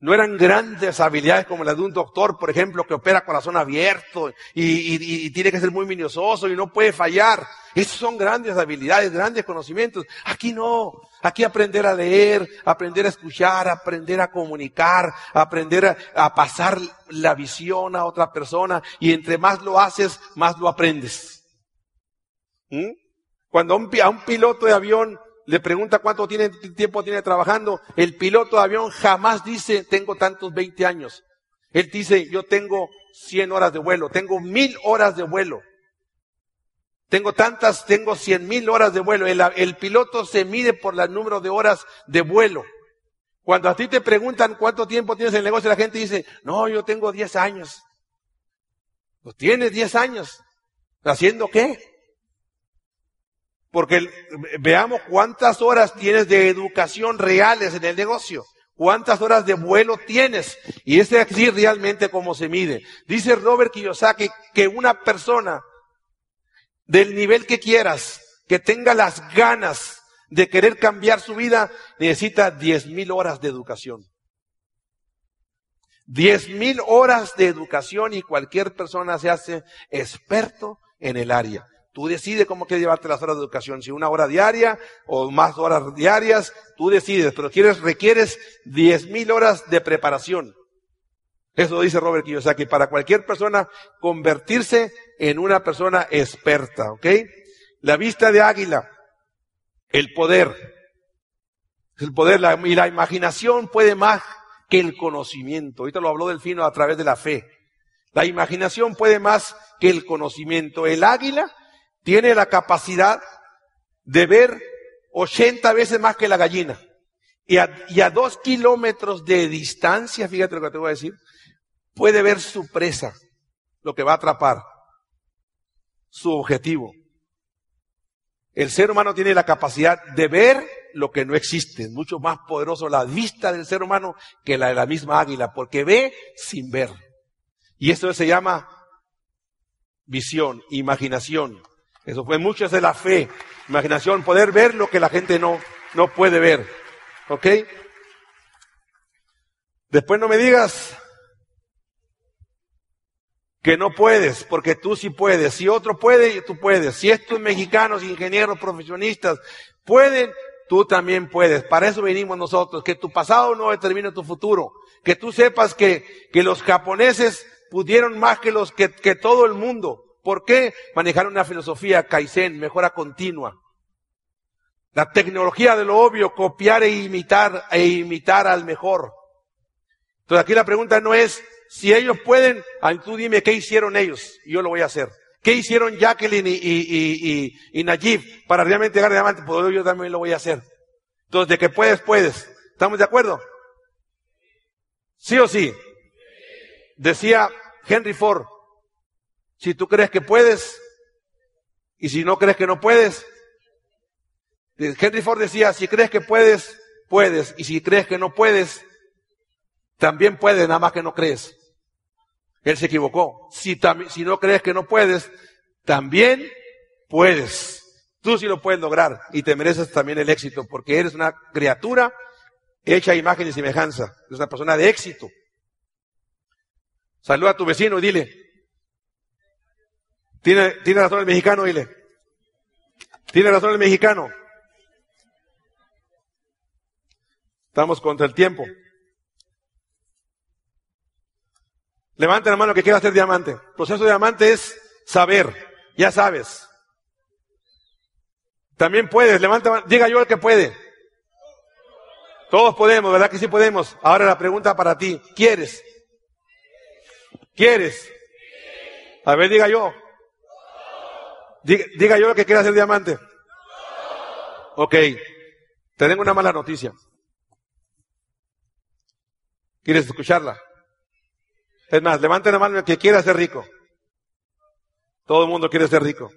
no eran grandes habilidades como las de un doctor, por ejemplo, que opera corazón abierto y, y tiene que ser muy minucioso y no puede fallar. Esas son grandes habilidades, grandes conocimientos. Aquí no. Aquí aprender a leer, aprender a escuchar, aprender a comunicar, aprender a, a pasar la visión a otra persona. Y entre más lo haces, más lo aprendes. ¿Mm? Cuando a un, piloto de avión le pregunta cuánto tiene, tiempo tiene trabajando, el piloto de avión jamás dice, tengo tantos 20 años. Él dice, yo tengo 100 horas de vuelo, tengo mil horas de vuelo. Tengo tantas, tengo cien mil horas de vuelo. El, el, piloto se mide por el número de horas de vuelo. Cuando a ti te preguntan cuánto tiempo tienes en el negocio, la gente dice, no, yo tengo 10 años. Pues tienes 10 años. ¿Haciendo qué? Porque veamos cuántas horas tienes de educación reales en el negocio. ¿Cuántas horas de vuelo tienes? Y es así realmente cómo se mide. Dice Robert Kiyosaki que una persona del nivel que quieras, que tenga las ganas de querer cambiar su vida, necesita diez mil horas de educación. Diez mil horas de educación y cualquier persona se hace experto en el área. Tú decides cómo quieres llevarte las horas de educación, si una hora diaria o más horas diarias, tú decides, pero quieres, requieres diez mil horas de preparación. Eso dice Robert Kiyosaki, para cualquier persona convertirse en una persona experta, ¿ok? La vista de águila, el poder, el poder y la imaginación puede más que el conocimiento. Ahorita lo habló Delfino a través de la fe. La imaginación puede más que el conocimiento. El águila tiene la capacidad de ver 80 veces más que la gallina. Y a, dos kilómetros de distancia, fíjate lo que te voy a decir, puede ver su presa, lo que va a atrapar, su objetivo. El ser humano tiene la capacidad de ver lo que no existe. Es mucho más poderoso la vista del ser humano que la de la misma águila, porque ve sin ver. Y eso se llama visión, imaginación. Eso fue mucho de la fe, imaginación, poder ver lo que la gente no, no puede ver. ¿Ok? Después no me digas que no puedes, porque tú sí puedes. Si otro puede, tú puedes. Si estos mexicanos, ingenieros, profesionistas pueden, tú también puedes. Para eso venimos nosotros, que tu pasado no determine tu futuro. Que tú sepas que, que los japoneses pudieron más que los que, que todo el mundo. ¿Por qué? Manejar una filosofía Kaizen, mejora continua. La tecnología de lo obvio, copiar e imitar, e imitar al mejor. Entonces aquí la pregunta no es, si ellos pueden, tú dime qué hicieron ellos y yo lo voy a hacer. ¿Qué hicieron Jacqueline y, y, y, Najib para realmente llegar adelante? Pues yo también lo voy a hacer. Entonces, de que puedes, puedes. ¿Estamos de acuerdo? ¿Sí o sí? Decía Henry Ford, si tú crees que puedes y si no crees que no puedes, Henry Ford decía, si crees que puedes, puedes, y si crees que no puedes, también puedes, nada más que no crees. Él se equivocó. Si, si no crees que no puedes, también puedes. Tú sí lo puedes lograr y te mereces también el éxito porque eres una criatura hecha imagen y semejanza. Eres una persona de éxito. Saluda a tu vecino y dile. ¿Tiene, tiene razón el mexicano? Dile. ¿Tiene razón el mexicano? Estamos contra el tiempo. Levanta la mano que quiera hacer diamante. Proceso de diamante es saber, ya sabes. También puedes, levanta, diga yo el que puede. Todos podemos, ¿verdad que sí podemos? Ahora la pregunta para ti, ¿quieres? ¿Quieres? A ver, diga yo. Diga, yo el que quiera hacer diamante. Ok, te tengo una mala noticia. ¿Quieres escucharla? Es más, levanten la mano el que quiera ser rico. Todo el mundo quiere ser rico.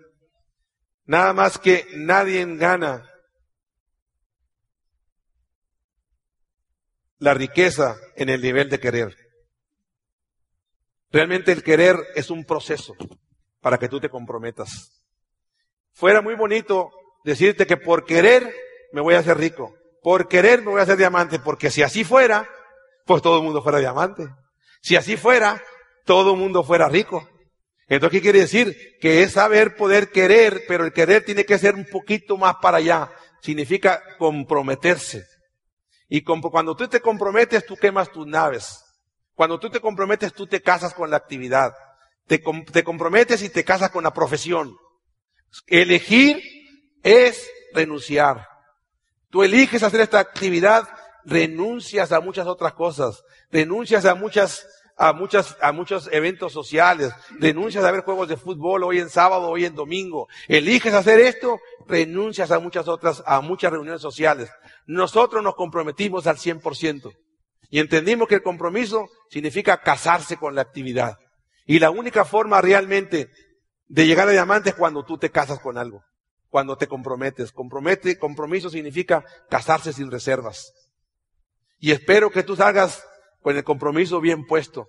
Nada más que nadie gana la riqueza en el nivel de querer. Realmente el querer es un proceso para que tú te comprometas. Fuera muy bonito decirte que por querer me voy a hacer rico, por querer me voy a hacer diamante, porque si así fuera, pues todo el mundo fuera diamante. Si así fuera, todo el mundo fuera rico. Entonces, ¿qué quiere decir? Que es saber poder querer, pero el querer tiene que ser un poquito más para allá. Significa comprometerse. Y cuando tú te comprometes, tú quemas tus naves. Cuando tú te comprometes, tú te casas con la actividad. Te, te comprometes y te casas con la profesión. Elegir es renunciar. Tú eliges hacer esta actividad, renuncias a muchas otras cosas denuncias a muchas, a muchas, a muchos eventos sociales, denuncias a ver juegos de fútbol hoy en sábado, hoy en domingo. Eliges hacer esto, renuncias a muchas otras, a muchas reuniones sociales. Nosotros nos comprometimos al 100%. Y entendimos que el compromiso significa casarse con la actividad. Y la única forma realmente de llegar a diamante es cuando tú te casas con algo. Cuando te comprometes. Compromete, compromiso significa casarse sin reservas. Y espero que tú salgas con el compromiso bien puesto.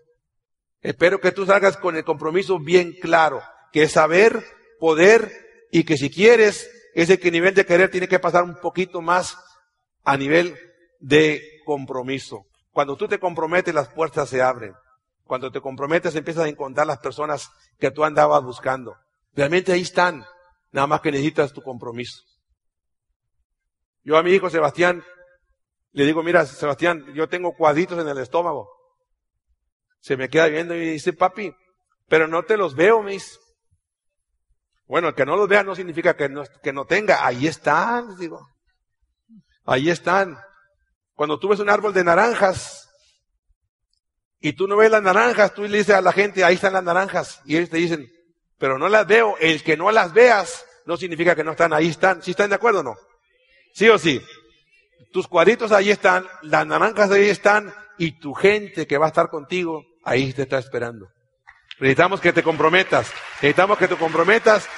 Espero que tú salgas con el compromiso bien claro, que es saber, poder y que si quieres, ese nivel de querer tiene que pasar un poquito más a nivel de compromiso. Cuando tú te comprometes, las puertas se abren. Cuando te comprometes, empiezas a encontrar las personas que tú andabas buscando. Realmente ahí están. Nada más que necesitas tu compromiso. Yo a mi hijo Sebastián le digo, mira, Sebastián, yo tengo cuadritos en el estómago. Se me queda viendo y dice, papi, pero no te los veo, mis. Bueno, el que no los vea no significa que no, que no tenga. Ahí están, digo. Ahí están. Cuando tú ves un árbol de naranjas y tú no ves las naranjas, tú le dices a la gente, ahí están las naranjas. Y ellos te dicen, pero no las veo. El que no las veas no significa que no están, ahí están. ¿Sí están de acuerdo o no? ¿Sí o sí? tus cuadritos ahí están, las naranjas ahí están y tu gente que va a estar contigo ahí te está esperando. Necesitamos que te comprometas, necesitamos que te comprometas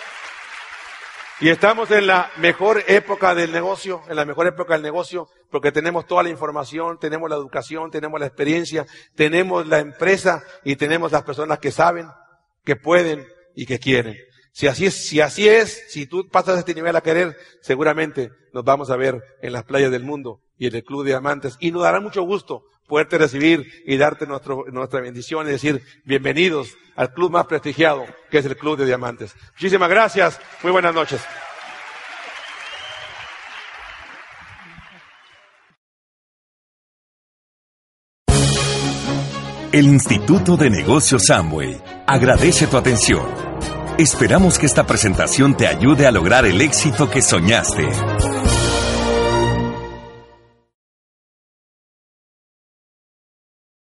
y estamos en la mejor época del negocio, en la mejor época del negocio, porque tenemos toda la información, tenemos la educación, tenemos la experiencia, tenemos la empresa y tenemos las personas que saben, que pueden y que quieren. Si así es, si así es, si tú pasas este nivel a querer, seguramente nos vamos a ver en las playas del mundo y en el Club de Diamantes. Y nos dará mucho gusto poderte recibir y darte nuestra bendición y decir bienvenidos al club más prestigiado que es el Club de Diamantes. Muchísimas gracias. Muy buenas noches. El Instituto de Negocios Samway agradece tu atención. Esperamos que esta presentación te ayude a lograr el éxito que soñaste.